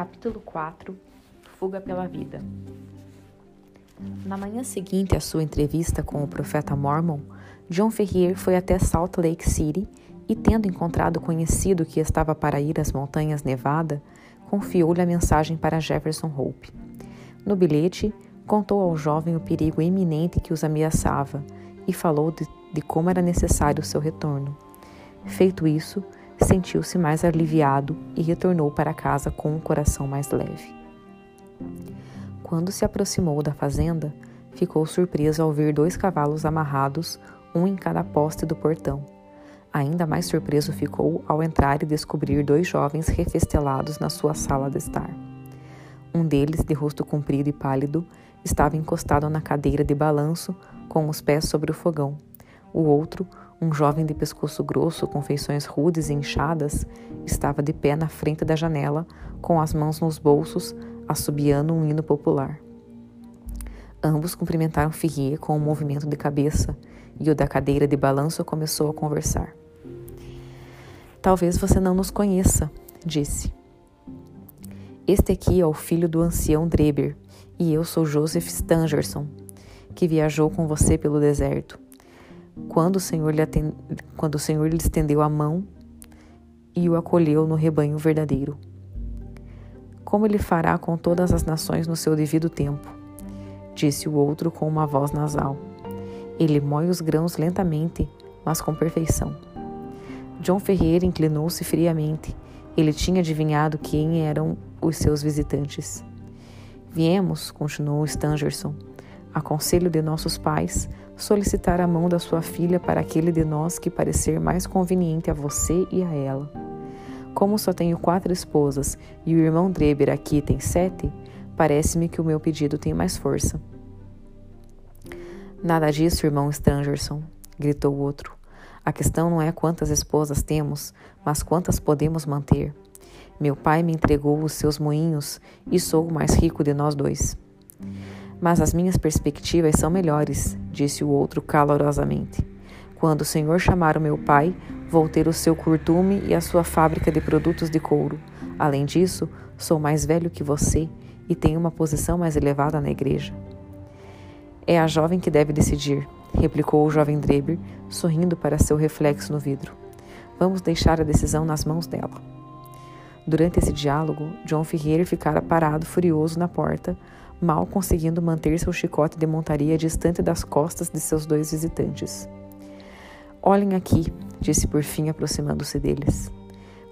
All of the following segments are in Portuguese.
Capítulo 4 Fuga pela Vida Na manhã seguinte à sua entrevista com o profeta Mormon, John Ferrier foi até Salt Lake City e, tendo encontrado o conhecido que estava para ir às montanhas Nevada, confiou-lhe a mensagem para Jefferson Hope. No bilhete, contou ao jovem o perigo iminente que os ameaçava e falou de, de como era necessário o seu retorno. Feito isso, sentiu-se mais aliviado e retornou para casa com um coração mais leve. Quando se aproximou da fazenda, ficou surpreso ao ver dois cavalos amarrados, um em cada poste do portão. Ainda mais surpreso ficou ao entrar e descobrir dois jovens refestelados na sua sala de estar. Um deles, de rosto comprido e pálido, estava encostado na cadeira de balanço, com os pés sobre o fogão. O outro, um jovem de pescoço grosso, com feições rudes e inchadas, estava de pé na frente da janela, com as mãos nos bolsos, assobiando um hino popular. Ambos cumprimentaram Ferrier com um movimento de cabeça e o da cadeira de balanço começou a conversar. Talvez você não nos conheça, disse. Este aqui é o filho do ancião Dreber e eu sou Joseph Stangerson, que viajou com você pelo deserto quando o Senhor lhe, atend... quando o Senhor lhe estendeu a mão e o acolheu no rebanho verdadeiro. Como ele fará com todas as nações no seu devido tempo? Disse o outro com uma voz nasal. Ele moe os grãos lentamente, mas com perfeição. John Ferreira inclinou-se friamente. Ele tinha adivinhado quem eram os seus visitantes. Viemos, continuou Stangerson, a conselho de nossos pais, solicitar a mão da sua filha para aquele de nós que parecer mais conveniente a você e a ela. Como só tenho quatro esposas e o irmão Dreber aqui tem sete, parece-me que o meu pedido tem mais força. Nada disso, irmão Stangerson, gritou o outro. A questão não é quantas esposas temos, mas quantas podemos manter. Meu pai me entregou os seus moinhos e sou o mais rico de nós dois. Mas as minhas perspectivas são melhores, disse o outro calorosamente. Quando o Senhor chamar o meu pai, vou ter o seu curtume e a sua fábrica de produtos de couro. Além disso, sou mais velho que você e tenho uma posição mais elevada na igreja. É a jovem que deve decidir, replicou o jovem Dreber, sorrindo para seu reflexo no vidro. Vamos deixar a decisão nas mãos dela. Durante esse diálogo, John Ferreira ficara parado furioso na porta, mal conseguindo manter seu chicote de montaria distante das costas de seus dois visitantes. Olhem aqui, disse por fim, aproximando-se deles.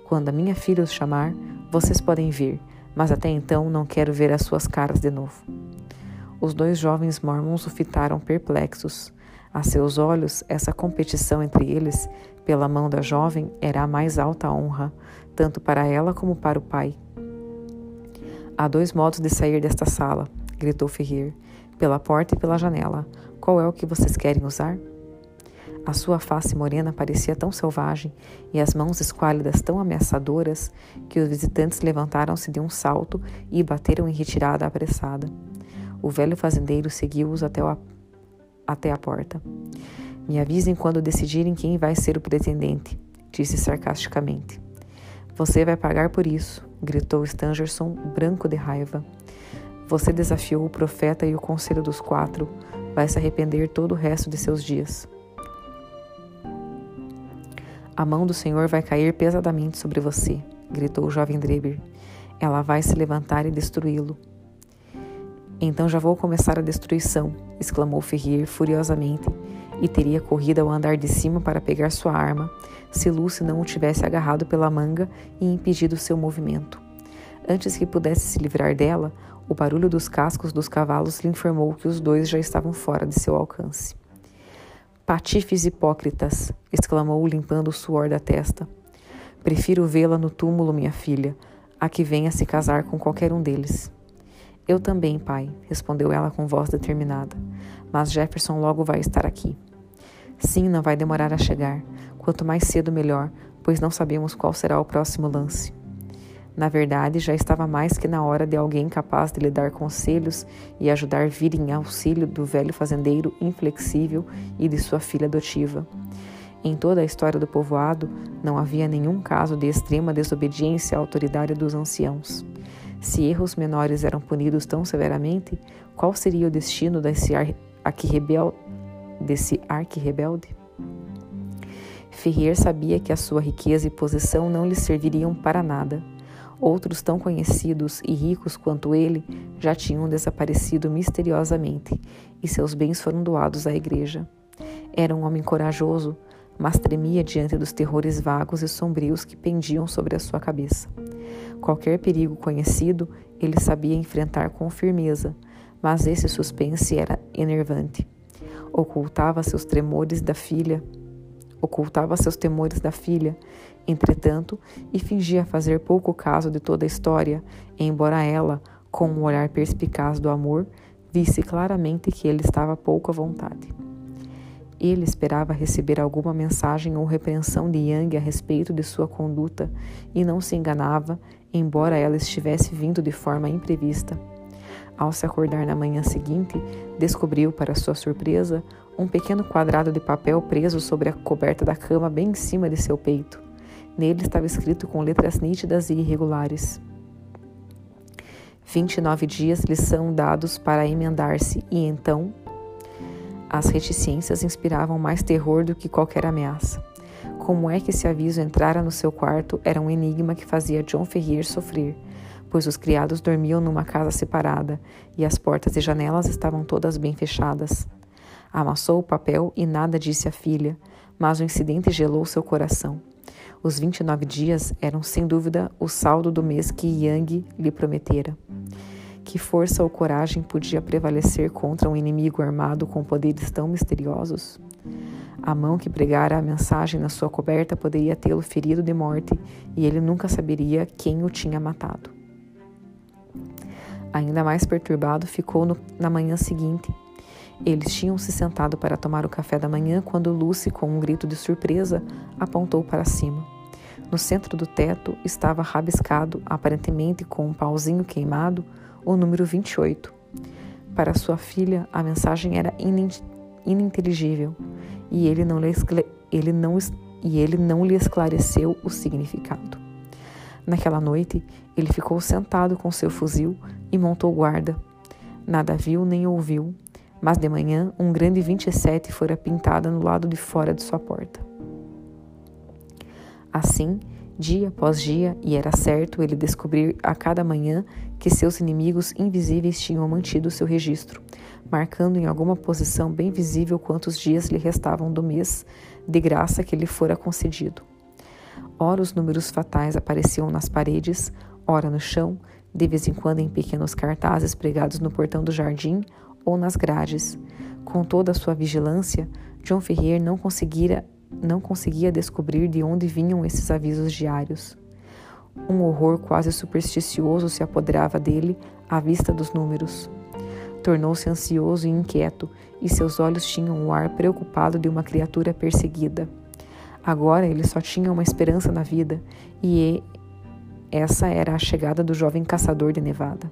Quando a minha filha os chamar, vocês podem vir, mas até então não quero ver as suas caras de novo. Os dois jovens mormons o fitaram perplexos. A seus olhos, essa competição entre eles, pela mão da jovem, era a mais alta honra, tanto para ela como para o pai. Há dois modos de sair desta sala, gritou Ferrier, pela porta e pela janela. Qual é o que vocês querem usar? A sua face morena parecia tão selvagem e as mãos esquálidas tão ameaçadoras que os visitantes levantaram-se de um salto e bateram em retirada apressada. O velho fazendeiro seguiu-os até, a, até a porta. Me avisem quando decidirem quem vai ser o pretendente, disse sarcasticamente. Você vai pagar por isso, gritou Stangerson, branco de raiva. Você desafiou o profeta e o conselho dos quatro. Vai se arrepender todo o resto de seus dias. A mão do Senhor vai cair pesadamente sobre você, gritou o jovem Dreber. Ela vai se levantar e destruí-lo. Então já vou começar a destruição, exclamou Ferrier furiosamente, e teria corrido ao andar de cima para pegar sua arma, se Lucy não o tivesse agarrado pela manga e impedido seu movimento. Antes que pudesse se livrar dela, o barulho dos cascos dos cavalos lhe informou que os dois já estavam fora de seu alcance. Patifes hipócritas! exclamou, limpando o suor da testa. Prefiro vê-la no túmulo, minha filha, a que venha se casar com qualquer um deles. Eu também, pai, respondeu ela com voz determinada. Mas Jefferson logo vai estar aqui. Sim, não vai demorar a chegar. Quanto mais cedo, melhor, pois não sabemos qual será o próximo lance. Na verdade, já estava mais que na hora de alguém capaz de lhe dar conselhos e ajudar vir em auxílio do velho fazendeiro inflexível e de sua filha adotiva. Em toda a história do povoado, não havia nenhum caso de extrema desobediência à autoridade dos anciãos. Se erros menores eram punidos tão severamente, qual seria o destino desse arquirrebel desse arquirrebelde? Ferrier sabia que a sua riqueza e posição não lhe serviriam para nada. Outros tão conhecidos e ricos quanto ele já tinham desaparecido misteriosamente e seus bens foram doados à igreja. Era um homem corajoso, mas tremia diante dos terrores vagos e sombrios que pendiam sobre a sua cabeça. Qualquer perigo conhecido ele sabia enfrentar com firmeza, mas esse suspense era enervante. Ocultava seus tremores da filha, ocultava seus temores da filha, entretanto, e fingia fazer pouco caso de toda a história, embora ela, com o um olhar perspicaz do amor, visse claramente que ele estava pouco à vontade. Ele esperava receber alguma mensagem ou repreensão de Yang a respeito de sua conduta e não se enganava, embora ela estivesse vindo de forma imprevista. Ao se acordar na manhã seguinte, descobriu, para sua surpresa, um pequeno quadrado de papel preso sobre a coberta da cama bem em cima de seu peito. Nele estava escrito com letras nítidas e irregulares: 29 dias lhe são dados para emendar-se, e então as reticências inspiravam mais terror do que qualquer ameaça. Como é que esse aviso entrara no seu quarto era um enigma que fazia John Ferrier sofrer, pois os criados dormiam numa casa separada e as portas e janelas estavam todas bem fechadas. Amassou o papel e nada disse à filha, mas o incidente gelou seu coração. Os 29 dias eram sem dúvida o saldo do mês que Yang lhe prometera. Que força ou coragem podia prevalecer contra um inimigo armado com poderes tão misteriosos? A mão que pregara a mensagem na sua coberta poderia tê-lo ferido de morte e ele nunca saberia quem o tinha matado. Ainda mais perturbado ficou no, na manhã seguinte. Eles tinham se sentado para tomar o café da manhã quando Lucy, com um grito de surpresa, apontou para cima. No centro do teto estava rabiscado, aparentemente com um pauzinho queimado, o número 28. Para sua filha, a mensagem era ininteligível e ele não lhe, ele não, e ele não lhe esclareceu o significado. Naquela noite, ele ficou sentado com seu fuzil e montou guarda. Nada viu nem ouviu, mas de manhã um grande 27 fora pintada no lado de fora de sua porta. Assim, dia após dia, e era certo ele descobrir a cada manhã que seus inimigos invisíveis tinham mantido seu registro, marcando em alguma posição bem visível quantos dias lhe restavam do mês de graça que lhe fora concedido. Ora os números fatais apareciam nas paredes, ora no chão, de vez em quando em pequenos cartazes pregados no portão do jardim ou nas grades. Com toda a sua vigilância, John Ferrier não conseguira não conseguia descobrir de onde vinham esses avisos diários. Um horror quase supersticioso se apoderava dele à vista dos números. Tornou-se ansioso e inquieto, e seus olhos tinham o ar preocupado de uma criatura perseguida. Agora ele só tinha uma esperança na vida, e essa era a chegada do jovem caçador de Nevada.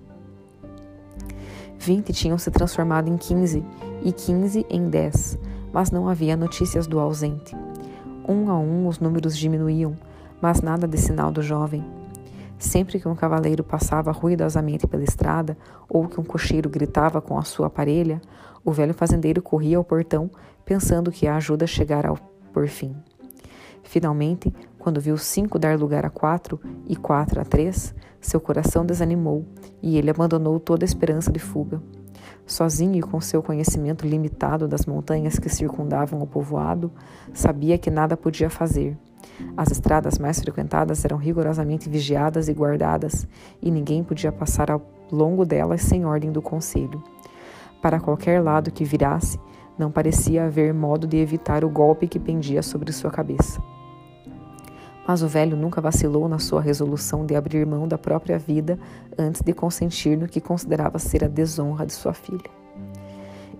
Vinte tinham se transformado em quinze, e quinze em dez, mas não havia notícias do ausente. Um a um os números diminuíam, mas nada de sinal do jovem. Sempre que um cavaleiro passava ruidosamente pela estrada ou que um cocheiro gritava com a sua parelha, o velho fazendeiro corria ao portão, pensando que a ajuda chegara por fim. Finalmente, quando viu cinco dar lugar a quatro e quatro a três, seu coração desanimou e ele abandonou toda esperança de fuga. Sozinho e com seu conhecimento limitado das montanhas que circundavam o povoado, sabia que nada podia fazer. As estradas mais frequentadas eram rigorosamente vigiadas e guardadas, e ninguém podia passar ao longo delas sem ordem do conselho. Para qualquer lado que virasse, não parecia haver modo de evitar o golpe que pendia sobre sua cabeça. Mas o velho nunca vacilou na sua resolução de abrir mão da própria vida antes de consentir no que considerava ser a desonra de sua filha.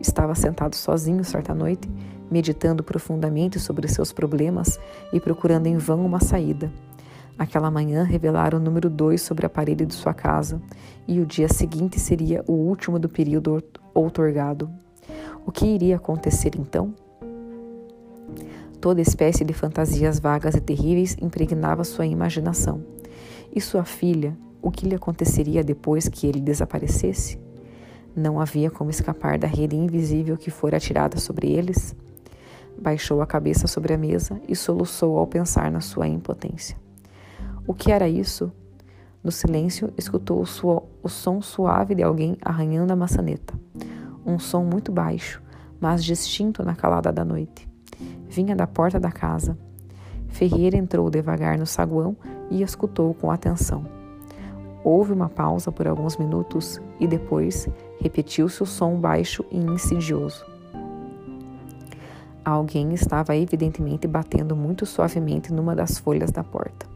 Estava sentado sozinho certa noite, meditando profundamente sobre seus problemas e procurando em vão uma saída. Aquela manhã revelara o número 2 sobre a parede de sua casa, e o dia seguinte seria o último do período outorgado. O que iria acontecer então? Toda espécie de fantasias vagas e terríveis impregnava sua imaginação. E sua filha, O que lhe aconteceria depois que ele desaparecesse? Não havia como escapar da rede invisível que fora atirada sobre eles? Baixou a cabeça sobre a mesa e soluçou ao pensar na sua impotência. O que era isso? No silêncio, escutou o, o som suave de alguém arranhando a maçaneta. Um som muito baixo, mas distinto na calada da noite. Vinha da porta da casa. Ferreira entrou devagar no saguão e escutou com atenção. Houve uma pausa por alguns minutos e depois repetiu-se o som baixo e insidioso. Alguém estava evidentemente batendo muito suavemente numa das folhas da porta.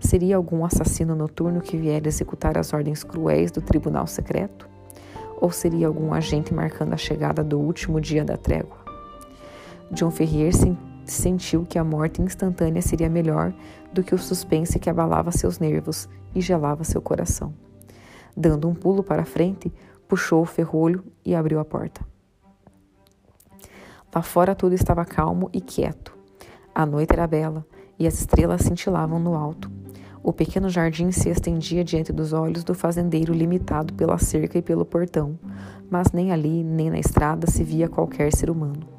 Seria algum assassino noturno que viera executar as ordens cruéis do tribunal secreto? Ou seria algum agente marcando a chegada do último dia da trégua? John Ferrier sentiu que a morte instantânea seria melhor do que o suspense que abalava seus nervos e gelava seu coração. Dando um pulo para frente, puxou o ferrolho e abriu a porta. Lá fora tudo estava calmo e quieto. A noite era bela e as estrelas cintilavam no alto. O pequeno jardim se estendia diante dos olhos do fazendeiro limitado pela cerca e pelo portão, mas nem ali nem na estrada se via qualquer ser humano.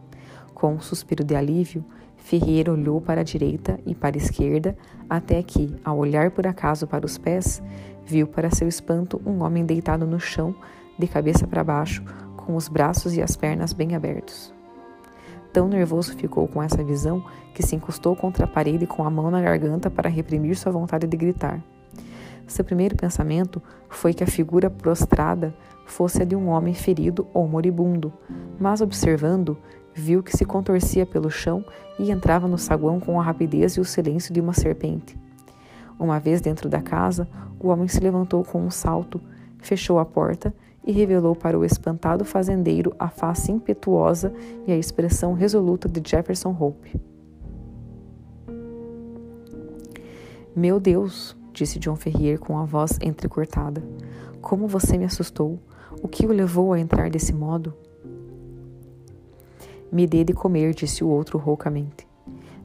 Com um suspiro de alívio, Ferreira olhou para a direita e para a esquerda, até que, ao olhar por acaso para os pés, viu para seu espanto um homem deitado no chão, de cabeça para baixo, com os braços e as pernas bem abertos. Tão nervoso ficou com essa visão que se encostou contra a parede com a mão na garganta para reprimir sua vontade de gritar. Seu primeiro pensamento foi que a figura prostrada fosse a de um homem ferido ou moribundo, mas observando, viu que se contorcia pelo chão e entrava no saguão com a rapidez e o silêncio de uma serpente. Uma vez dentro da casa, o homem se levantou com um salto, fechou a porta e revelou para o espantado fazendeiro a face impetuosa e a expressão resoluta de Jefferson Hope. Meu Deus, disse John Ferrier com a voz entrecortada, como você me assustou! O que o levou a entrar desse modo? Me dê de comer, disse o outro roucamente.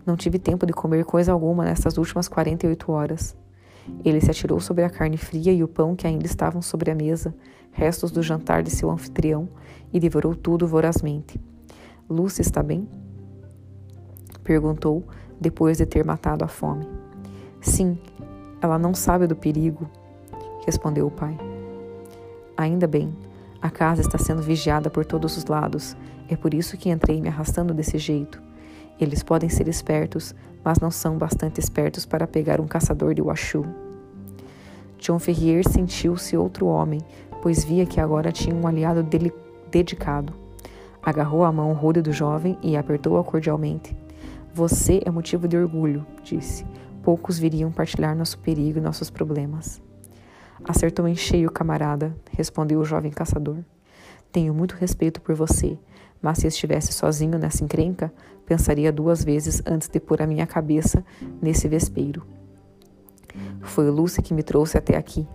Não tive tempo de comer coisa alguma nestas últimas 48 horas. Ele se atirou sobre a carne fria e o pão que ainda estavam sobre a mesa, restos do jantar de seu anfitrião, e devorou tudo vorazmente. Lucy está bem? Perguntou, depois de ter matado a fome. Sim, ela não sabe do perigo, respondeu o pai. Ainda bem, a casa está sendo vigiada por todos os lados. É por isso que entrei me arrastando desse jeito. Eles podem ser espertos, mas não são bastante espertos para pegar um caçador de Washu. John Ferrier sentiu-se outro homem, pois via que agora tinha um aliado dedicado. Agarrou a mão rude do jovem e apertou-a cordialmente. Você é motivo de orgulho, disse. Poucos viriam partilhar nosso perigo e nossos problemas. Acertou em cheio, camarada, respondeu o jovem caçador. Tenho muito respeito por você, mas se estivesse sozinho nessa encrenca, pensaria duas vezes antes de pôr a minha cabeça nesse vespeiro. Foi Lucy que me trouxe até aqui,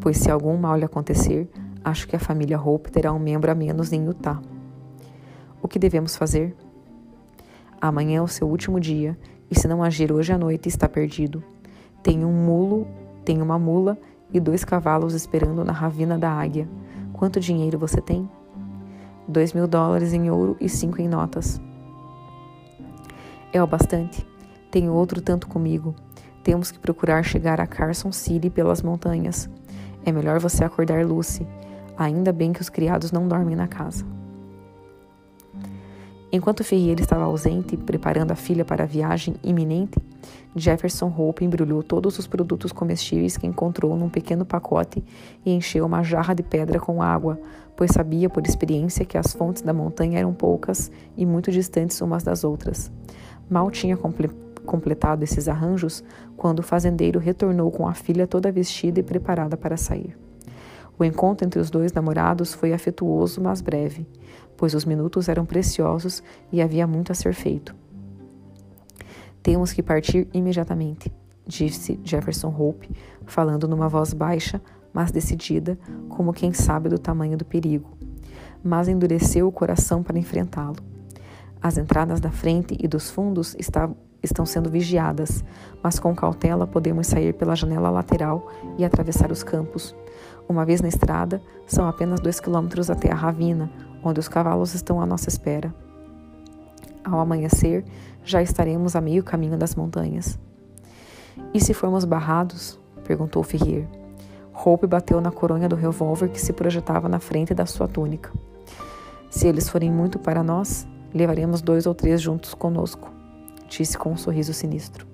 pois se algum mal lhe acontecer, acho que a família Hope terá um membro a menos em Utah. O que devemos fazer? Amanhã é o seu último dia, e se não agir hoje à noite, está perdido. Tem um mulo, tem uma mula e dois cavalos esperando na ravina da águia. Quanto dinheiro você tem? Dois mil dólares em ouro e cinco em notas. É o bastante. Tenho outro tanto comigo. Temos que procurar chegar a Carson City pelas montanhas. É melhor você acordar Lucy. Ainda bem que os criados não dormem na casa. Enquanto Ferreira estava ausente, preparando a filha para a viagem iminente, Jefferson Hope embrulhou todos os produtos comestíveis que encontrou num pequeno pacote e encheu uma jarra de pedra com água, pois sabia por experiência que as fontes da montanha eram poucas e muito distantes umas das outras. Mal tinha comple completado esses arranjos quando o fazendeiro retornou com a filha toda vestida e preparada para sair. O encontro entre os dois namorados foi afetuoso, mas breve pois os minutos eram preciosos e havia muito a ser feito. Temos que partir imediatamente, disse Jefferson Hope, falando numa voz baixa, mas decidida, como quem sabe do tamanho do perigo. Mas endureceu o coração para enfrentá-lo. As entradas da frente e dos fundos está, estão sendo vigiadas, mas com cautela podemos sair pela janela lateral e atravessar os campos. Uma vez na estrada, são apenas dois quilômetros até a ravina, onde os cavalos estão à nossa espera. Ao amanhecer, já estaremos a meio caminho das montanhas. E se formos barrados? perguntou Ferrier. Hope bateu na coronha do revólver que se projetava na frente da sua túnica. Se eles forem muito para nós, levaremos dois ou três juntos conosco, disse com um sorriso sinistro.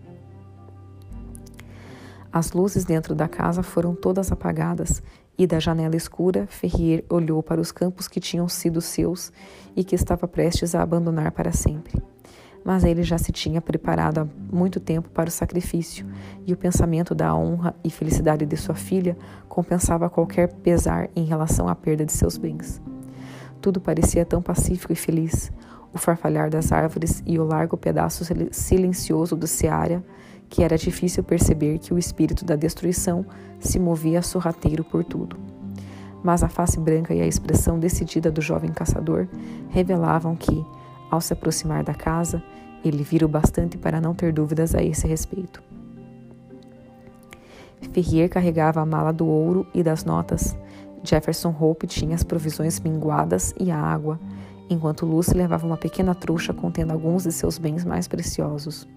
As luzes dentro da casa foram todas apagadas e da janela escura Ferrier olhou para os campos que tinham sido seus e que estava prestes a abandonar para sempre mas ele já se tinha preparado há muito tempo para o sacrifício, e o pensamento da honra e felicidade de sua filha compensava qualquer pesar em relação à perda de seus bens. Tudo parecia tão pacífico e feliz, o farfalhar das árvores e o largo pedaço silencioso do seara, que era difícil perceber que o espírito da destruição se movia sorrateiro por tudo. Mas a face branca e a expressão decidida do jovem caçador revelavam que, ao se aproximar da casa, ele vira o bastante para não ter dúvidas a esse respeito. Ferrier carregava a mala do ouro e das notas. Jefferson Hope tinha as provisões minguadas e a água, enquanto Lucy levava uma pequena trouxa contendo alguns de seus bens mais preciosos.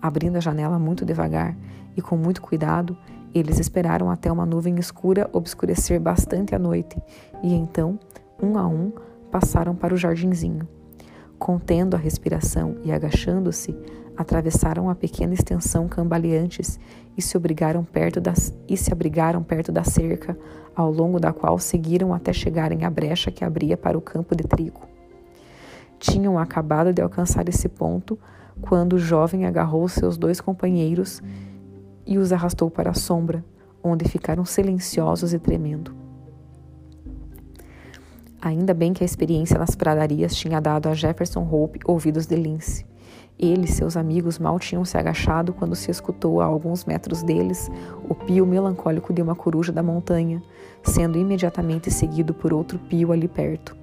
Abrindo a janela muito devagar e com muito cuidado, eles esperaram até uma nuvem escura obscurecer bastante a noite e então, um a um, passaram para o jardinzinho. Contendo a respiração e agachando-se, atravessaram a pequena extensão cambaleantes e se obrigaram perto das e se abrigaram perto da cerca, ao longo da qual seguiram até chegarem à brecha que abria para o campo de trigo. Tinham acabado de alcançar esse ponto quando o jovem agarrou seus dois companheiros e os arrastou para a sombra, onde ficaram silenciosos e tremendo. Ainda bem que a experiência nas pradarias tinha dado a Jefferson Hope ouvidos de lince. Ele e seus amigos mal tinham se agachado quando se escutou a alguns metros deles o pio melancólico de uma coruja da montanha, sendo imediatamente seguido por outro pio ali perto.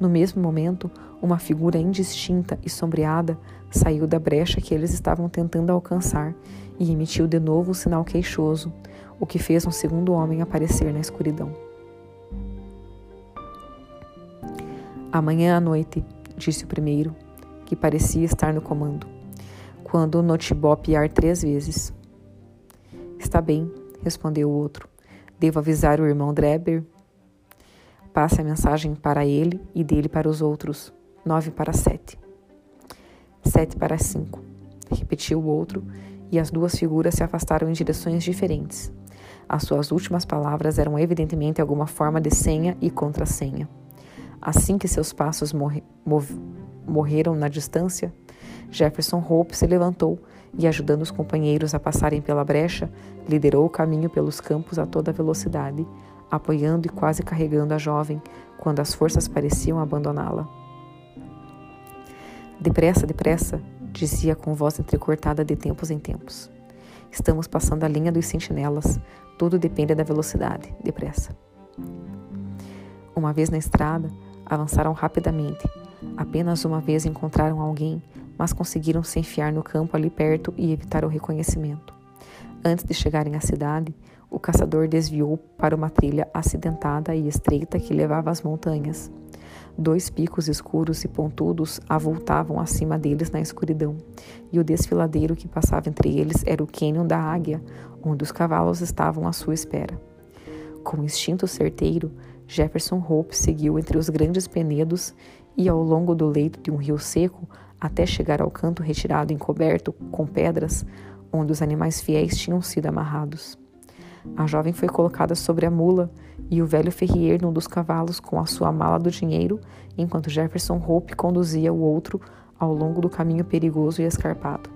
No mesmo momento, uma figura indistinta e sombreada saiu da brecha que eles estavam tentando alcançar e emitiu de novo o sinal queixoso, o que fez um segundo homem aparecer na escuridão. Amanhã à noite, disse o primeiro, que parecia estar no comando, quando o notibó piar três vezes. Está bem, respondeu o outro. Devo avisar o irmão Dreber? Passe a mensagem para ele e dele para os outros. Nove para sete. Sete para cinco, repetiu o outro, e as duas figuras se afastaram em direções diferentes. As suas últimas palavras eram evidentemente alguma forma de senha e contrassenha. Assim que seus passos morre, morreram na distância, Jefferson Hope se levantou e, ajudando os companheiros a passarem pela brecha, liderou o caminho pelos campos a toda velocidade, apoiando e quase carregando a jovem quando as forças pareciam abandoná-la. Depressa, depressa, dizia com voz entrecortada de tempos em tempos. Estamos passando a linha dos sentinelas. Tudo depende da velocidade. Depressa. Uma vez na estrada, Avançaram rapidamente. Apenas uma vez encontraram alguém, mas conseguiram se enfiar no campo ali perto e evitar o reconhecimento. Antes de chegarem à cidade, o caçador desviou para uma trilha acidentada e estreita que levava às montanhas. Dois picos escuros e pontudos avultavam acima deles na escuridão, e o desfiladeiro que passava entre eles era o cânion da águia, onde os cavalos estavam à sua espera. Com instinto certeiro, Jefferson Hope seguiu entre os grandes penedos e ao longo do leito de um rio seco até chegar ao canto retirado encoberto com pedras onde os animais fiéis tinham sido amarrados. A jovem foi colocada sobre a mula e o velho ferrier num dos cavalos com a sua mala do dinheiro, enquanto Jefferson Hope conduzia o outro ao longo do caminho perigoso e escarpado.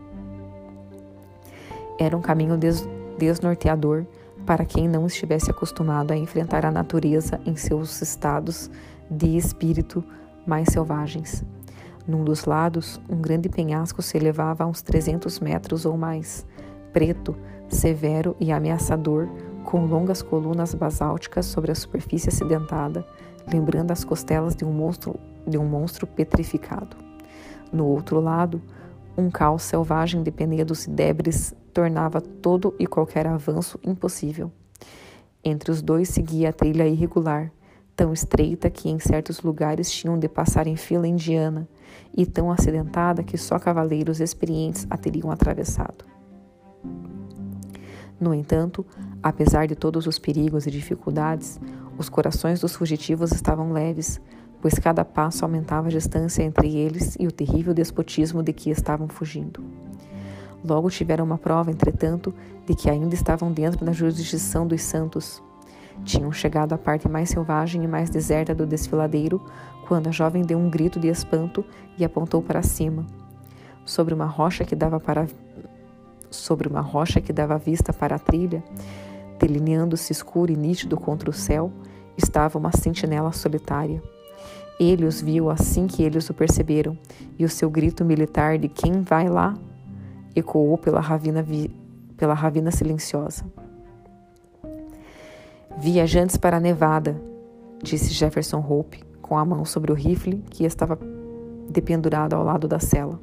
Era um caminho des desnorteador para quem não estivesse acostumado a enfrentar a natureza em seus estados de espírito mais selvagens. Num dos lados, um grande penhasco se elevava a uns 300 metros ou mais, preto, severo e ameaçador, com longas colunas basálticas sobre a superfície acidentada, lembrando as costelas de um monstro, de um monstro petrificado. No outro lado, um caos selvagem de penedos e debres tornava todo e qualquer avanço impossível. Entre os dois seguia a trilha irregular, tão estreita que em certos lugares tinham de passar em fila indiana e tão acidentada que só cavaleiros experientes a teriam atravessado. No entanto, apesar de todos os perigos e dificuldades, os corações dos fugitivos estavam leves, pois cada passo aumentava a distância entre eles e o terrível despotismo de que estavam fugindo. Logo tiveram uma prova, entretanto, de que ainda estavam dentro da jurisdição dos santos. Tinham chegado à parte mais selvagem e mais deserta do desfiladeiro quando a jovem deu um grito de espanto e apontou para cima. Sobre uma rocha que dava para sobre uma rocha que dava vista para a trilha, delineando-se escuro e nítido contra o céu, estava uma sentinela solitária. Ele os viu assim que eles o perceberam, e o seu grito militar de quem vai lá ecoou pela ravina, vi, pela ravina silenciosa. Viajantes para a Nevada, disse Jefferson Hope, com a mão sobre o rifle que estava dependurado ao lado da cela.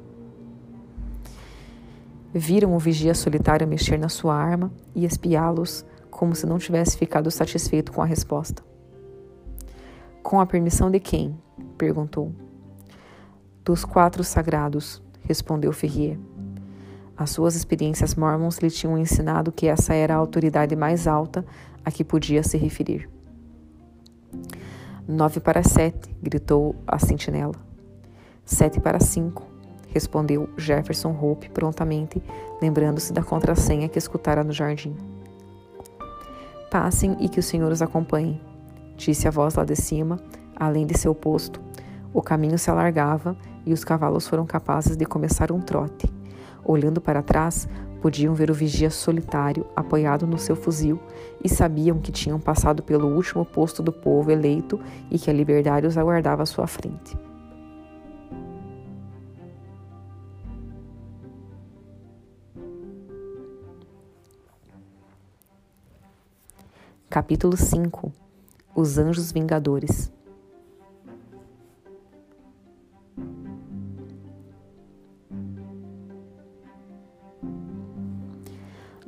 Viram o vigia solitário mexer na sua arma e espiá-los como se não tivesse ficado satisfeito com a resposta. Com a permissão de quem? perguntou. Dos quatro sagrados, respondeu Ferrier. As suas experiências mormons lhe tinham ensinado que essa era a autoridade mais alta a que podia se referir. Nove para sete, gritou a sentinela. Sete para cinco, respondeu Jefferson Hope prontamente, lembrando-se da contrassenha que escutara no jardim. Passem e que o Senhor os acompanhe, disse a voz lá de cima, além de seu posto. O caminho se alargava e os cavalos foram capazes de começar um trote. Olhando para trás, podiam ver o vigia solitário apoiado no seu fuzil e sabiam que tinham passado pelo último posto do povo eleito e que a liberdade os aguardava à sua frente. Capítulo 5 Os Anjos Vingadores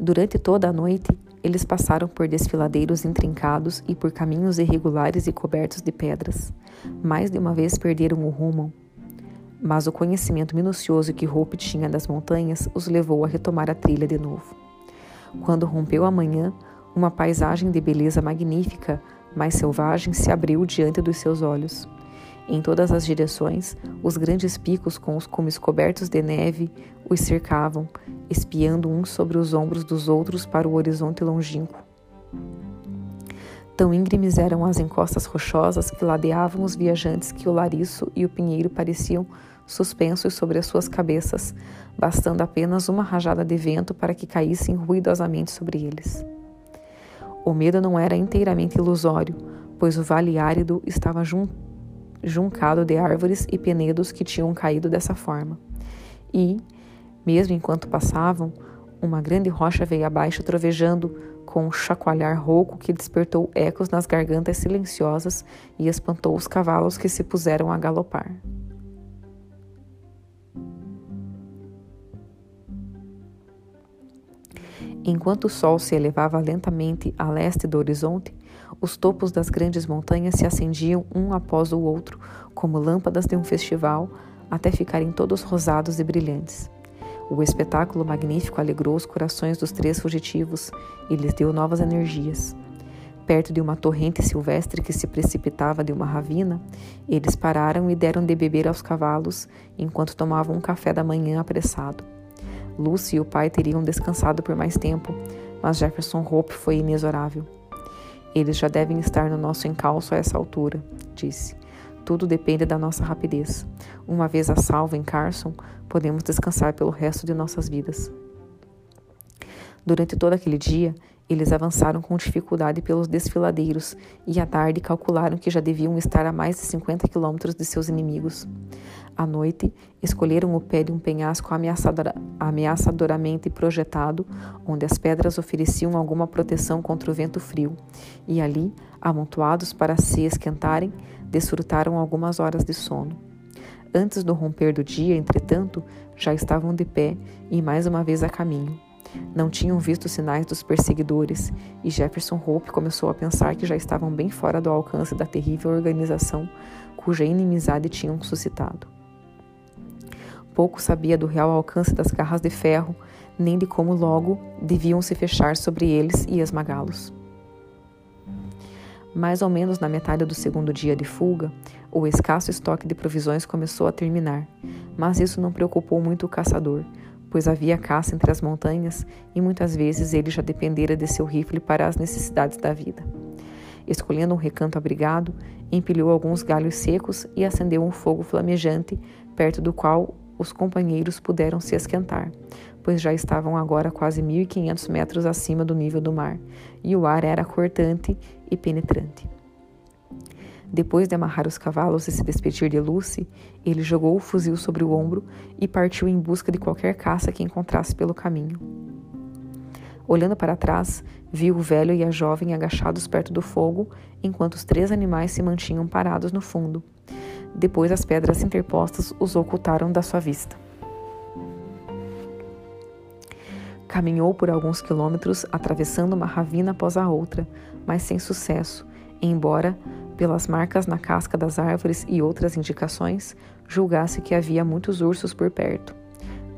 Durante toda a noite, eles passaram por desfiladeiros intrincados e por caminhos irregulares e cobertos de pedras. Mais de uma vez perderam o rumo, mas o conhecimento minucioso que Hope tinha das montanhas os levou a retomar a trilha de novo. Quando rompeu a manhã, uma paisagem de beleza magnífica, mas selvagem, se abriu diante dos seus olhos. Em todas as direções, os grandes picos com os cumes cobertos de neve os cercavam, espiando uns sobre os ombros dos outros para o horizonte longínquo. Tão íngremes eram as encostas rochosas que ladeavam os viajantes que o lariço e o pinheiro pareciam suspensos sobre as suas cabeças, bastando apenas uma rajada de vento para que caíssem ruidosamente sobre eles. O medo não era inteiramente ilusório, pois o vale árido estava junto juncado de árvores e penedos que tinham caído dessa forma. E, mesmo enquanto passavam, uma grande rocha veio abaixo trovejando com um chacoalhar rouco que despertou ecos nas gargantas silenciosas e espantou os cavalos que se puseram a galopar. Enquanto o sol se elevava lentamente a leste do horizonte, os topos das grandes montanhas se acendiam um após o outro, como lâmpadas de um festival, até ficarem todos rosados e brilhantes. O espetáculo magnífico alegrou os corações dos três fugitivos e lhes deu novas energias. Perto de uma torrente silvestre que se precipitava de uma ravina, eles pararam e deram de beber aos cavalos enquanto tomavam um café da manhã apressado. Lucy e o pai teriam descansado por mais tempo, mas Jefferson Hope foi inexorável. Eles já devem estar no nosso encalço a essa altura, disse. Tudo depende da nossa rapidez. Uma vez a salvo em Carson, podemos descansar pelo resto de nossas vidas. Durante todo aquele dia, eles avançaram com dificuldade pelos desfiladeiros e à tarde calcularam que já deviam estar a mais de 50 quilômetros de seus inimigos. À noite, escolheram o pé de um penhasco ameaçadora, ameaçadoramente projetado, onde as pedras ofereciam alguma proteção contra o vento frio, e ali, amontoados para se esquentarem, desfrutaram algumas horas de sono. Antes do romper do dia, entretanto, já estavam de pé e mais uma vez a caminho. Não tinham visto sinais dos perseguidores e Jefferson Hope começou a pensar que já estavam bem fora do alcance da terrível organização cuja inimizade tinham suscitado. Pouco sabia do real alcance das garras de ferro, nem de como logo deviam se fechar sobre eles e esmagá-los. Mais ou menos na metade do segundo dia de fuga, o escasso estoque de provisões começou a terminar, mas isso não preocupou muito o caçador, pois havia caça entre as montanhas e muitas vezes ele já dependera de seu rifle para as necessidades da vida. Escolhendo um recanto abrigado, empilhou alguns galhos secos e acendeu um fogo flamejante, perto do qual os companheiros puderam se esquentar, pois já estavam agora quase 1.500 metros acima do nível do mar, e o ar era cortante e penetrante. Depois de amarrar os cavalos e se despedir de Lucy, ele jogou o fuzil sobre o ombro e partiu em busca de qualquer caça que encontrasse pelo caminho. Olhando para trás, viu o velho e a jovem agachados perto do fogo, enquanto os três animais se mantinham parados no fundo. Depois, as pedras interpostas os ocultaram da sua vista. Caminhou por alguns quilômetros, atravessando uma ravina após a outra, mas sem sucesso, embora pelas marcas na casca das árvores e outras indicações, julgasse que havia muitos ursos por perto.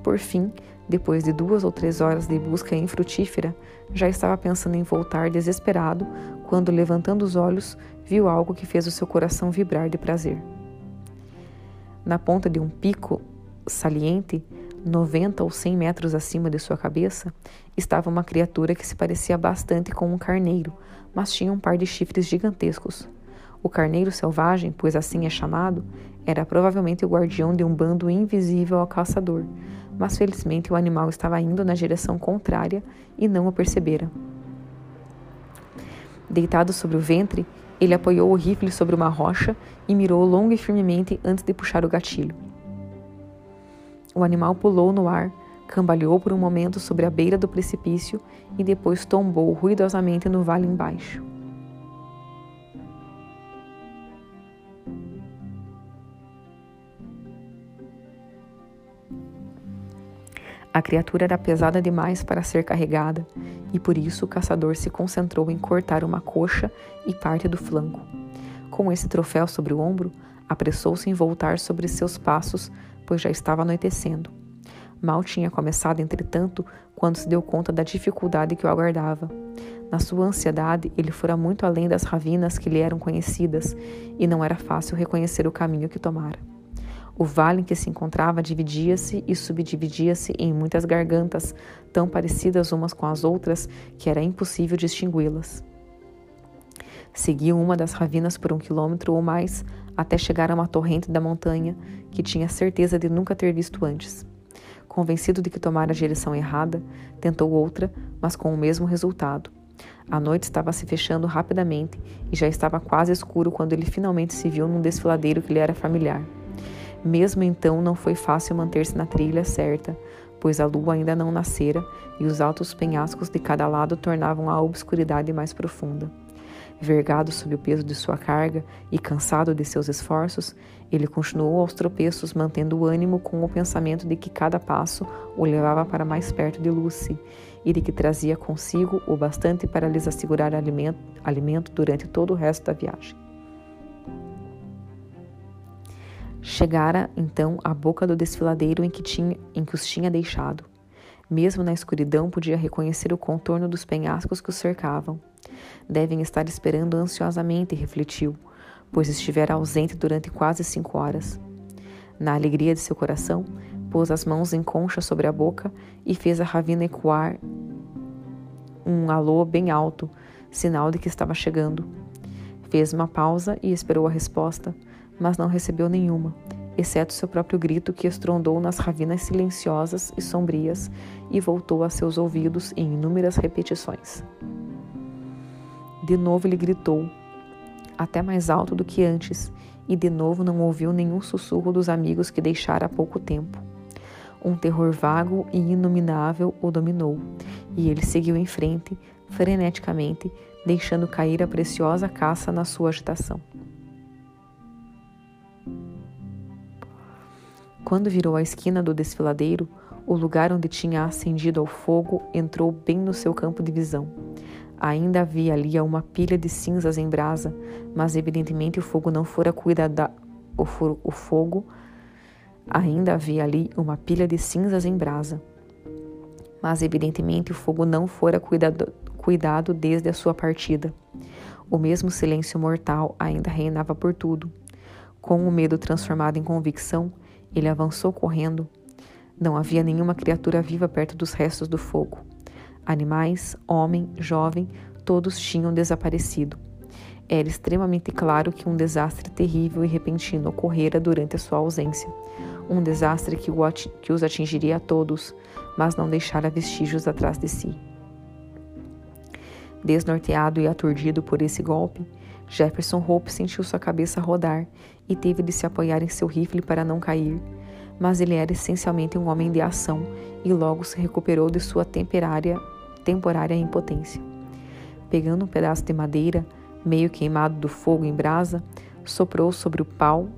Por fim, depois de duas ou três horas de busca infrutífera, já estava pensando em voltar desesperado quando, levantando os olhos, viu algo que fez o seu coração vibrar de prazer. Na ponta de um pico saliente, 90 ou 100 metros acima de sua cabeça, estava uma criatura que se parecia bastante com um carneiro, mas tinha um par de chifres gigantescos. O carneiro selvagem, pois assim é chamado, era provavelmente o guardião de um bando invisível ao caçador, mas felizmente o animal estava indo na direção contrária e não o percebera. Deitado sobre o ventre, ele apoiou o rifle sobre uma rocha e mirou longo e firmemente antes de puxar o gatilho. O animal pulou no ar, cambaleou por um momento sobre a beira do precipício e depois tombou ruidosamente no vale embaixo. A criatura era pesada demais para ser carregada, e por isso o caçador se concentrou em cortar uma coxa e parte do flanco. Com esse troféu sobre o ombro, apressou-se em voltar sobre seus passos, pois já estava anoitecendo. Mal tinha começado, entretanto, quando se deu conta da dificuldade que o aguardava. Na sua ansiedade, ele fora muito além das ravinas que lhe eram conhecidas, e não era fácil reconhecer o caminho que tomara. O vale em que se encontrava dividia-se e subdividia-se em muitas gargantas, tão parecidas umas com as outras que era impossível distingui-las. Seguiu uma das ravinas por um quilômetro ou mais até chegar a uma torrente da montanha que tinha certeza de nunca ter visto antes. Convencido de que tomara a direção errada, tentou outra, mas com o mesmo resultado. A noite estava se fechando rapidamente e já estava quase escuro quando ele finalmente se viu num desfiladeiro que lhe era familiar. Mesmo então, não foi fácil manter-se na trilha certa, pois a lua ainda não nascera e os altos penhascos de cada lado tornavam a obscuridade mais profunda. Vergado sob o peso de sua carga e cansado de seus esforços, ele continuou aos tropeços, mantendo o ânimo com o pensamento de que cada passo o levava para mais perto de Lucy e de que trazia consigo o bastante para lhes assegurar alimento, alimento durante todo o resto da viagem. Chegara então à boca do desfiladeiro em que, tinha, em que os tinha deixado. Mesmo na escuridão podia reconhecer o contorno dos penhascos que os cercavam. Devem estar esperando ansiosamente, refletiu, pois estivera ausente durante quase cinco horas. Na alegria de seu coração, pôs as mãos em concha sobre a boca e fez a ravina ecoar um alô bem alto, sinal de que estava chegando. Fez uma pausa e esperou a resposta mas não recebeu nenhuma, exceto seu próprio grito que estrondou nas ravinas silenciosas e sombrias e voltou a seus ouvidos em inúmeras repetições. De novo ele gritou, até mais alto do que antes, e de novo não ouviu nenhum sussurro dos amigos que deixara há pouco tempo. Um terror vago e inominável o dominou, e ele seguiu em frente, freneticamente, deixando cair a preciosa caça na sua agitação. Quando virou a esquina do desfiladeiro, o lugar onde tinha acendido ao fogo entrou bem no seu campo de visão. Ainda havia ali uma pilha de cinzas em brasa, mas evidentemente o fogo não fora cuidado. O, o fogo ainda havia ali uma pilha de cinzas em brasa, mas evidentemente o fogo não fora cuidado, cuidado desde a sua partida. O mesmo silêncio mortal ainda reinava por tudo. Com o medo transformado em convicção, ele avançou correndo. Não havia nenhuma criatura viva perto dos restos do fogo. Animais, homem, jovem, todos tinham desaparecido. Era extremamente claro que um desastre terrível e repentino ocorrera durante a sua ausência. Um desastre que, que os atingiria a todos, mas não deixara vestígios atrás de si. Desnorteado e aturdido por esse golpe, Jefferson Hope sentiu sua cabeça rodar e teve de se apoiar em seu rifle para não cair. Mas ele era essencialmente um homem de ação e logo se recuperou de sua temporária, temporária impotência. Pegando um pedaço de madeira, meio queimado do fogo em brasa, soprou sobre o pau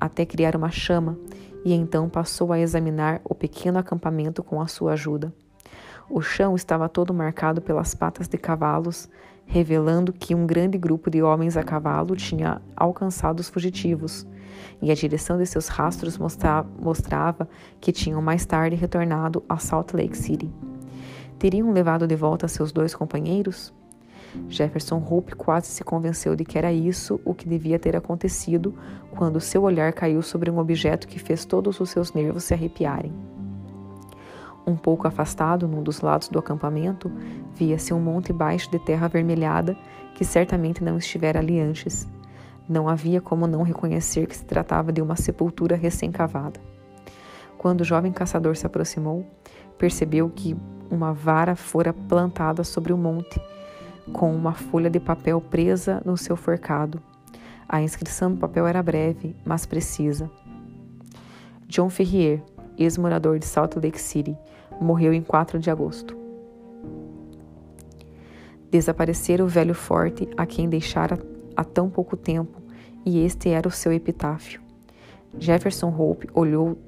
até criar uma chama e então passou a examinar o pequeno acampamento com a sua ajuda. O chão estava todo marcado pelas patas de cavalos, revelando que um grande grupo de homens a cavalo tinha alcançado os fugitivos, e a direção de seus rastros mostrava que tinham mais tarde retornado a Salt Lake City. Teriam levado de volta seus dois companheiros? Jefferson Hope quase se convenceu de que era isso o que devia ter acontecido quando seu olhar caiu sobre um objeto que fez todos os seus nervos se arrepiarem. Um pouco afastado, num dos lados do acampamento, via-se um monte baixo de terra avermelhada que certamente não estivera ali antes. Não havia como não reconhecer que se tratava de uma sepultura recém-cavada. Quando o jovem caçador se aproximou, percebeu que uma vara fora plantada sobre o monte, com uma folha de papel presa no seu forcado. A inscrição do papel era breve, mas precisa. John Ferrier, ex-morador de Salt Lake City, morreu em 4 de agosto. Desaparecera o velho forte a quem deixara há tão pouco tempo, e este era o seu epitáfio. Jefferson Hope olhou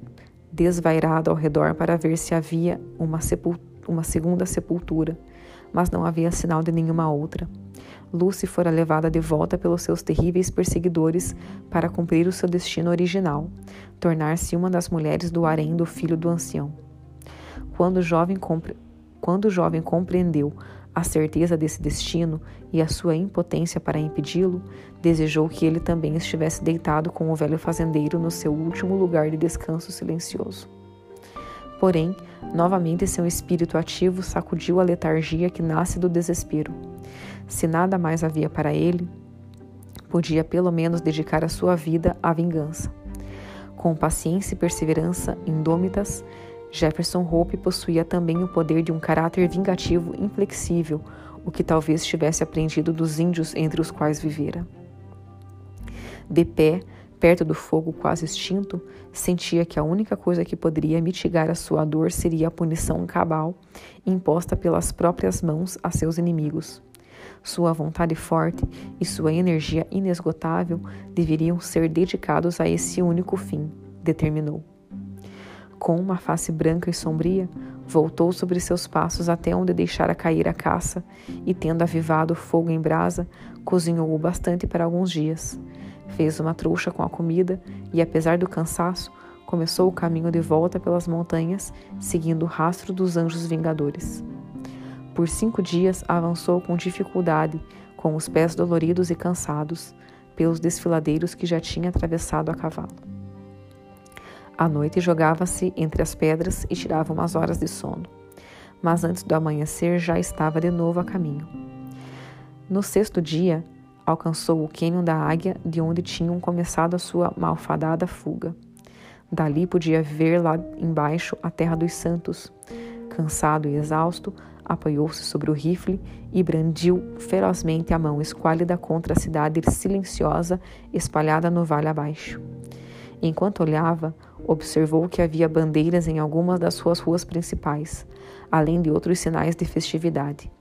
desvairado ao redor para ver se havia uma, uma segunda sepultura, mas não havia sinal de nenhuma outra. Lucy fora levada de volta pelos seus terríveis perseguidores para cumprir o seu destino original, tornar-se uma das mulheres do harém do filho do ancião. Quando o jovem, compre... Quando o jovem compreendeu a certeza desse destino e a sua impotência para impedi-lo, desejou que ele também estivesse deitado com o velho fazendeiro no seu último lugar de descanso silencioso. Porém, novamente seu espírito ativo sacudiu a letargia que nasce do desespero. Se nada mais havia para ele, podia pelo menos dedicar a sua vida à vingança. Com paciência e perseverança indômitas, Jefferson Hope possuía também o poder de um caráter vingativo inflexível, o que talvez tivesse aprendido dos índios entre os quais vivera. De pé, perto do fogo quase extinto, sentia que a única coisa que poderia mitigar a sua dor seria a punição cabal imposta pelas próprias mãos a seus inimigos. Sua vontade forte e sua energia inesgotável deveriam ser dedicados a esse único fim, determinou. Com uma face branca e sombria, voltou sobre seus passos até onde deixara cair a caça e, tendo avivado o fogo em brasa, cozinhou-o bastante para alguns dias. Fez uma trouxa com a comida e, apesar do cansaço, começou o caminho de volta pelas montanhas, seguindo o rastro dos anjos vingadores. Por cinco dias avançou com dificuldade, com os pés doloridos e cansados, pelos desfiladeiros que já tinha atravessado a cavalo. À noite jogava-se entre as pedras e tirava umas horas de sono. Mas antes do amanhecer já estava de novo a caminho. No sexto dia, alcançou o cânion da Águia, de onde tinham começado a sua malfadada fuga. Dali podia ver lá embaixo a terra dos santos. Cansado e exausto, apoiou-se sobre o rifle e brandiu ferozmente a mão esquálida contra a cidade silenciosa espalhada no vale abaixo. Enquanto olhava, observou que havia bandeiras em algumas das suas ruas principais, além de outros sinais de festividade.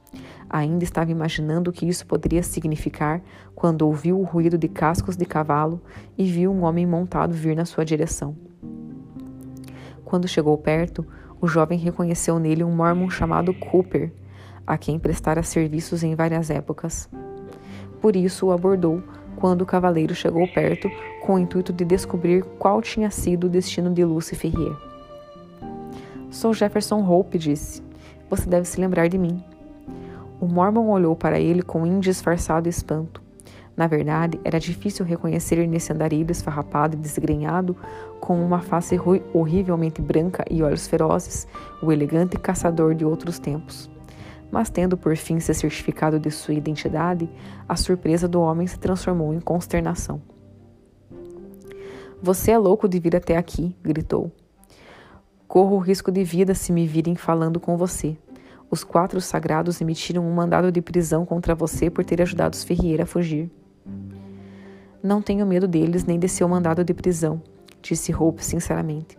Ainda estava imaginando o que isso poderia significar quando ouviu o ruído de cascos de cavalo e viu um homem montado vir na sua direção. Quando chegou perto, o jovem reconheceu nele um mormon chamado Cooper, a quem prestara serviços em várias épocas. Por isso o abordou quando o cavaleiro chegou perto, com o intuito de descobrir qual tinha sido o destino de Lucy Ferrier. Sou Jefferson Hope, disse. Você deve se lembrar de mim. O Mormon olhou para ele com indisfarçado espanto. Na verdade, era difícil reconhecer nesse andarilho esfarrapado e desgrenhado, com uma face horrivelmente branca e olhos ferozes, o elegante caçador de outros tempos. Mas, tendo por fim se certificado de sua identidade, a surpresa do homem se transformou em consternação. Você é louco de vir até aqui, gritou. Corro o risco de vida se me virem falando com você. Os quatro sagrados emitiram um mandado de prisão contra você por ter ajudado os Ferreira a fugir. Não tenho medo deles nem de seu mandado de prisão, disse Hope sinceramente.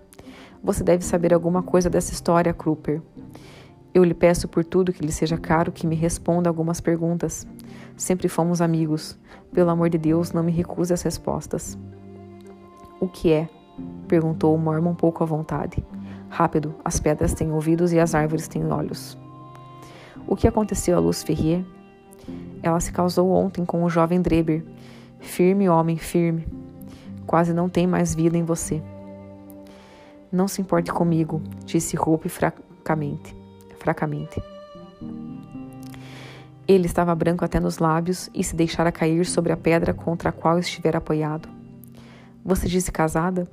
Você deve saber alguma coisa dessa história, Cooper. Eu lhe peço por tudo que lhe seja caro que me responda algumas perguntas. Sempre fomos amigos. Pelo amor de Deus, não me recuse as respostas. O que é? perguntou o Mormon um pouco à vontade. Rápido, as pedras têm ouvidos e as árvores têm olhos. O que aconteceu a Luz Ferrier? Ela se casou ontem com o jovem Dreber, Firme, homem, firme. Quase não tem mais vida em você. Não se importe comigo, disse Hope fracamente. Fracamente. Ele estava branco até nos lábios e se deixara cair sobre a pedra contra a qual estivera apoiado. Você disse casada?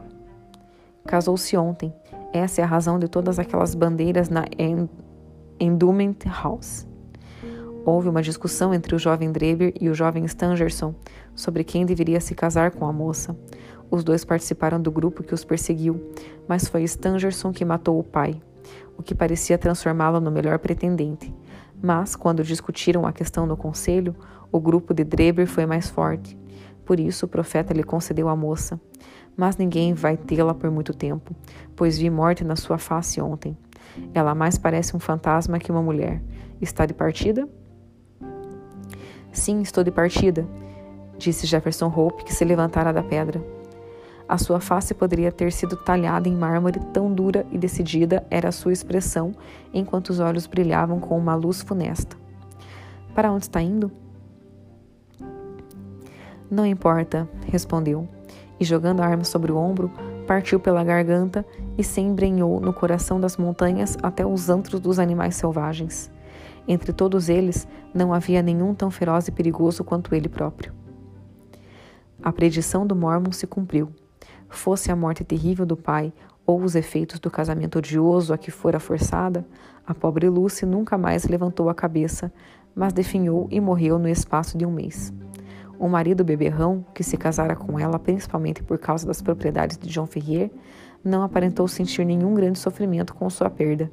Casou-se ontem. Essa é a razão de todas aquelas bandeiras na Endowment House. Houve uma discussão entre o jovem Dreber e o jovem Stangerson sobre quem deveria se casar com a moça. Os dois participaram do grupo que os perseguiu, mas foi Stangerson que matou o pai, o que parecia transformá-lo no melhor pretendente. Mas, quando discutiram a questão no conselho, o grupo de Dreber foi mais forte. Por isso, o profeta lhe concedeu a moça. Mas ninguém vai tê-la por muito tempo, pois vi morte na sua face ontem. Ela mais parece um fantasma que uma mulher. Está de partida? Sim, estou de partida, disse Jefferson Hope, que se levantara da pedra. A sua face poderia ter sido talhada em mármore, tão dura e decidida era a sua expressão, enquanto os olhos brilhavam com uma luz funesta. Para onde está indo? Não importa, respondeu, e jogando a arma sobre o ombro, partiu pela garganta e se embrenhou no coração das montanhas até os antros dos animais selvagens. Entre todos eles, não havia nenhum tão feroz e perigoso quanto ele próprio. A predição do Mormon se cumpriu. Fosse a morte terrível do pai ou os efeitos do casamento odioso a que fora forçada, a pobre Lucy nunca mais levantou a cabeça, mas definhou e morreu no espaço de um mês. O marido beberrão, que se casara com ela principalmente por causa das propriedades de John Ferrier, não aparentou sentir nenhum grande sofrimento com sua perda,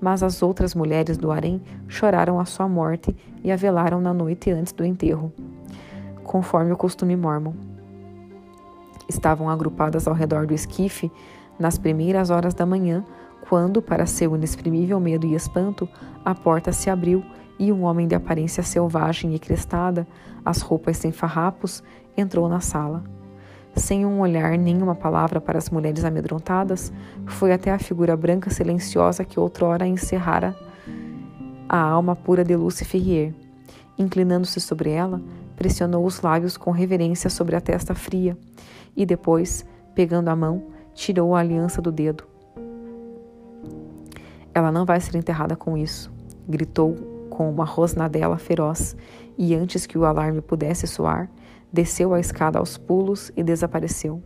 mas as outras mulheres do harém choraram a sua morte e a velaram na noite antes do enterro, conforme o costume mormon. Estavam agrupadas ao redor do esquife nas primeiras horas da manhã, quando, para seu inexprimível medo e espanto, a porta se abriu e um homem de aparência selvagem e crestada, as roupas sem farrapos, entrou na sala sem um olhar nem uma palavra para as mulheres amedrontadas, foi até a figura branca silenciosa que outrora encerrara a alma pura de Lucy Ferrier. Inclinando-se sobre ela, pressionou os lábios com reverência sobre a testa fria e depois, pegando a mão, tirou a aliança do dedo. Ela não vai ser enterrada com isso, gritou com uma rosnadela feroz, e antes que o alarme pudesse soar, desceu a escada aos pulos e desapareceu.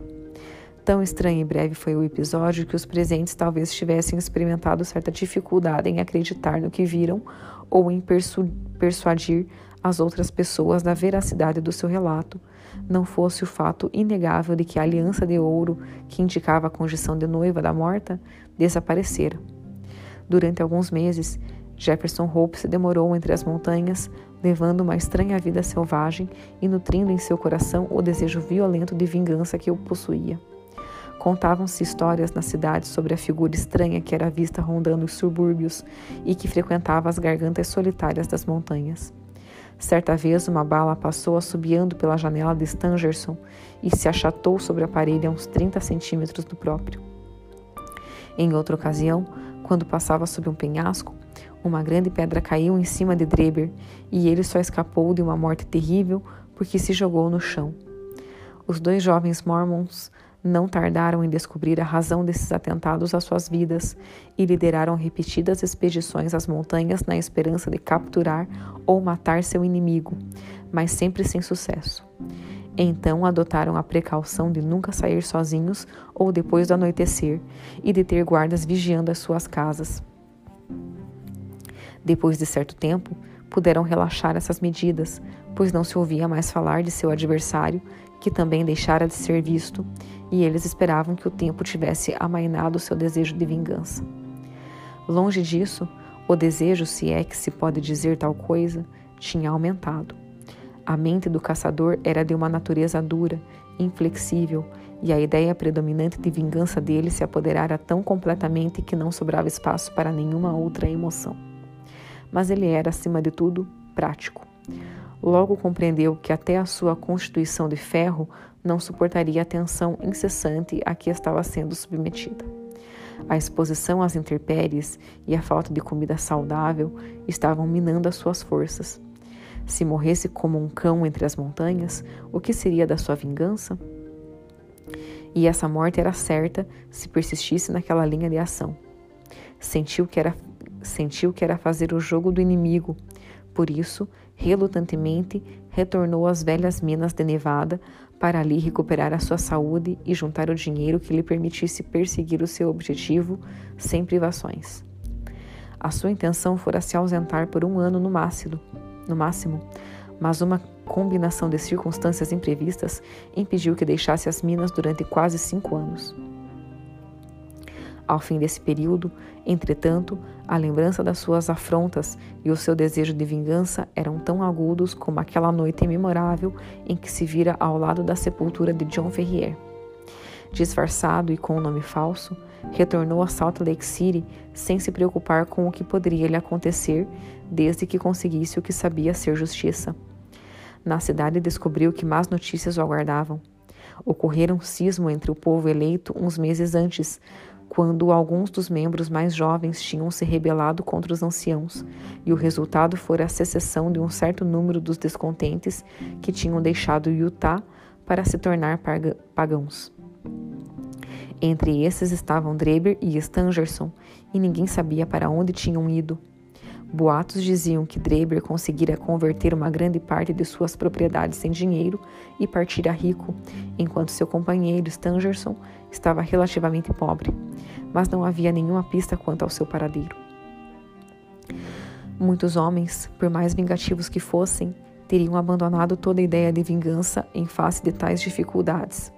Tão estranho e breve foi o episódio que os presentes talvez tivessem experimentado certa dificuldade em acreditar no que viram ou em persu persuadir as outras pessoas da veracidade do seu relato, não fosse o fato inegável de que a aliança de ouro, que indicava a condição de noiva da morta, desaparecera. Durante alguns meses, Jefferson Hope se demorou entre as montanhas, levando uma estranha vida selvagem e nutrindo em seu coração o desejo violento de vingança que o possuía. Contavam-se histórias na cidade sobre a figura estranha que era vista rondando os subúrbios e que frequentava as gargantas solitárias das montanhas. Certa vez, uma bala passou assobiando pela janela de Stangerson e se achatou sobre a parede a uns 30 centímetros do próprio. Em outra ocasião, quando passava sob um penhasco, uma grande pedra caiu em cima de Dreber e ele só escapou de uma morte terrível porque se jogou no chão. Os dois jovens mormons não tardaram em descobrir a razão desses atentados às suas vidas e lideraram repetidas expedições às montanhas na esperança de capturar ou matar seu inimigo, mas sempre sem sucesso. Então adotaram a precaução de nunca sair sozinhos ou depois do anoitecer e de ter guardas vigiando as suas casas. Depois de certo tempo, puderam relaxar essas medidas, pois não se ouvia mais falar de seu adversário, que também deixara de ser visto, e eles esperavam que o tempo tivesse amainado seu desejo de vingança. Longe disso, o desejo, se é que se pode dizer tal coisa, tinha aumentado. A mente do caçador era de uma natureza dura, inflexível, e a ideia predominante de vingança dele se apoderara tão completamente que não sobrava espaço para nenhuma outra emoção. Mas ele era, acima de tudo, prático. Logo compreendeu que até a sua constituição de ferro não suportaria a tensão incessante a que estava sendo submetida. A exposição às intempéries e a falta de comida saudável estavam minando as suas forças se morresse como um cão entre as montanhas, o que seria da sua vingança? E essa morte era certa se persistisse naquela linha de ação. Sentiu que era, sentiu que era fazer o jogo do inimigo. Por isso, relutantemente, retornou às velhas minas de Nevada para ali recuperar a sua saúde e juntar o dinheiro que lhe permitisse perseguir o seu objetivo sem privações. A sua intenção fora se ausentar por um ano no máximo, no máximo, mas uma combinação de circunstâncias imprevistas impediu que deixasse as minas durante quase cinco anos. Ao fim desse período, entretanto, a lembrança das suas afrontas e o seu desejo de vingança eram tão agudos como aquela noite memorável em que se vira ao lado da sepultura de John Ferrier. Disfarçado e com um nome falso, retornou a Salt Lake City sem se preocupar com o que poderia lhe acontecer, desde que conseguisse o que sabia ser justiça. Na cidade descobriu que más notícias o aguardavam. Ocorrera um cismo entre o povo eleito uns meses antes, quando alguns dos membros mais jovens tinham se rebelado contra os anciãos, e o resultado fora a secessão de um certo número dos descontentes que tinham deixado Utah para se tornar pagãos. Entre esses estavam Dreber e Stangerson, e ninguém sabia para onde tinham ido. Boatos diziam que Dreber conseguira converter uma grande parte de suas propriedades em dinheiro e partira rico, enquanto seu companheiro Stangerson estava relativamente pobre, mas não havia nenhuma pista quanto ao seu paradeiro. Muitos homens, por mais vingativos que fossem, teriam abandonado toda ideia de vingança em face de tais dificuldades.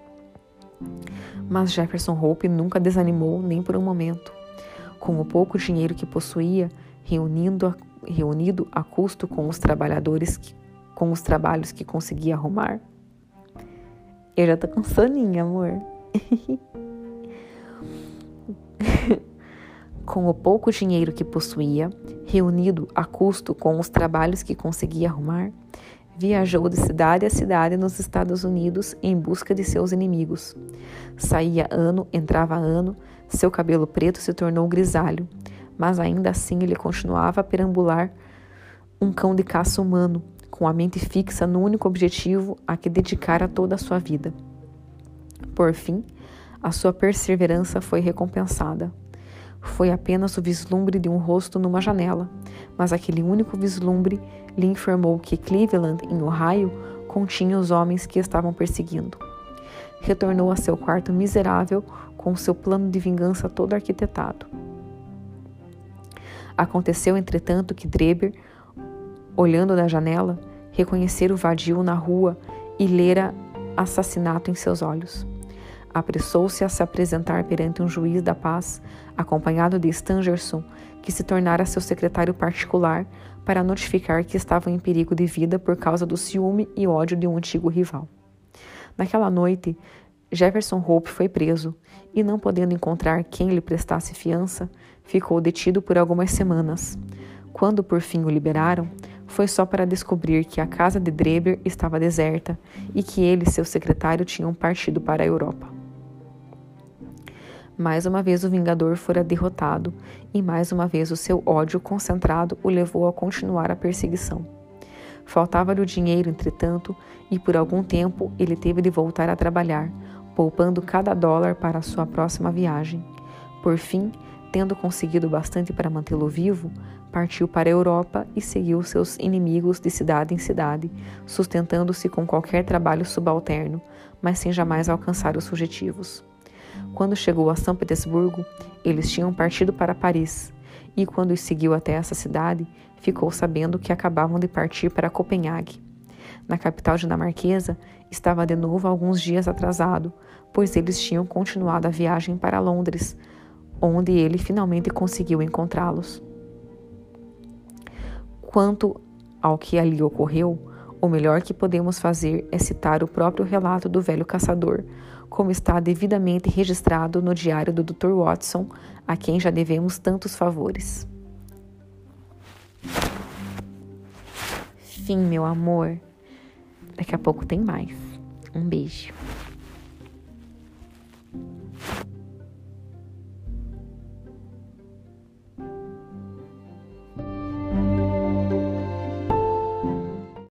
Mas Jefferson Hope nunca desanimou nem por um momento. Com o pouco dinheiro que possuía, reunindo a, reunido a custo com os trabalhadores que, com os trabalhos que conseguia arrumar. Eu já tô com amor. com o pouco dinheiro que possuía, reunido a custo com os trabalhos que conseguia arrumar, Viajou de cidade a cidade nos Estados Unidos em busca de seus inimigos. Saía ano, entrava ano, seu cabelo preto se tornou grisalho, mas ainda assim ele continuava a perambular um cão de caça humano, com a mente fixa no único objetivo a que dedicara toda a sua vida. Por fim, a sua perseverança foi recompensada. Foi apenas o vislumbre de um rosto numa janela, mas aquele único vislumbre lhe informou que Cleveland, em Ohio, continha os homens que estavam perseguindo. Retornou a seu quarto miserável com seu plano de vingança todo arquitetado. Aconteceu, entretanto, que Dreber, olhando da janela, reconhecera o vadio na rua e lera assassinato em seus olhos. Apressou-se a se apresentar perante um juiz da paz, acompanhado de Stangerson, que se tornara seu secretário particular, para notificar que estavam em perigo de vida por causa do ciúme e ódio de um antigo rival. Naquela noite, Jefferson Hope foi preso e, não podendo encontrar quem lhe prestasse fiança, ficou detido por algumas semanas. Quando por fim o liberaram, foi só para descobrir que a casa de Dreber estava deserta e que ele e seu secretário tinham partido para a Europa. Mais uma vez o Vingador fora derrotado e mais uma vez o seu ódio concentrado o levou a continuar a perseguição. Faltava-lhe o dinheiro, entretanto, e por algum tempo ele teve de voltar a trabalhar, poupando cada dólar para a sua próxima viagem. Por fim, tendo conseguido bastante para mantê-lo vivo, partiu para a Europa e seguiu seus inimigos de cidade em cidade, sustentando-se com qualquer trabalho subalterno, mas sem jamais alcançar os fugitivos. Quando chegou a São Petersburgo, eles tinham partido para Paris, e quando os seguiu até essa cidade, ficou sabendo que acabavam de partir para Copenhague. Na capital dinamarquesa, estava de novo alguns dias atrasado, pois eles tinham continuado a viagem para Londres, onde ele finalmente conseguiu encontrá-los. Quanto ao que ali ocorreu, o melhor que podemos fazer é citar o próprio relato do velho caçador, como está devidamente registrado no diário do Dr. Watson, a quem já devemos tantos favores. Fim, meu amor. Daqui a pouco tem mais. Um beijo.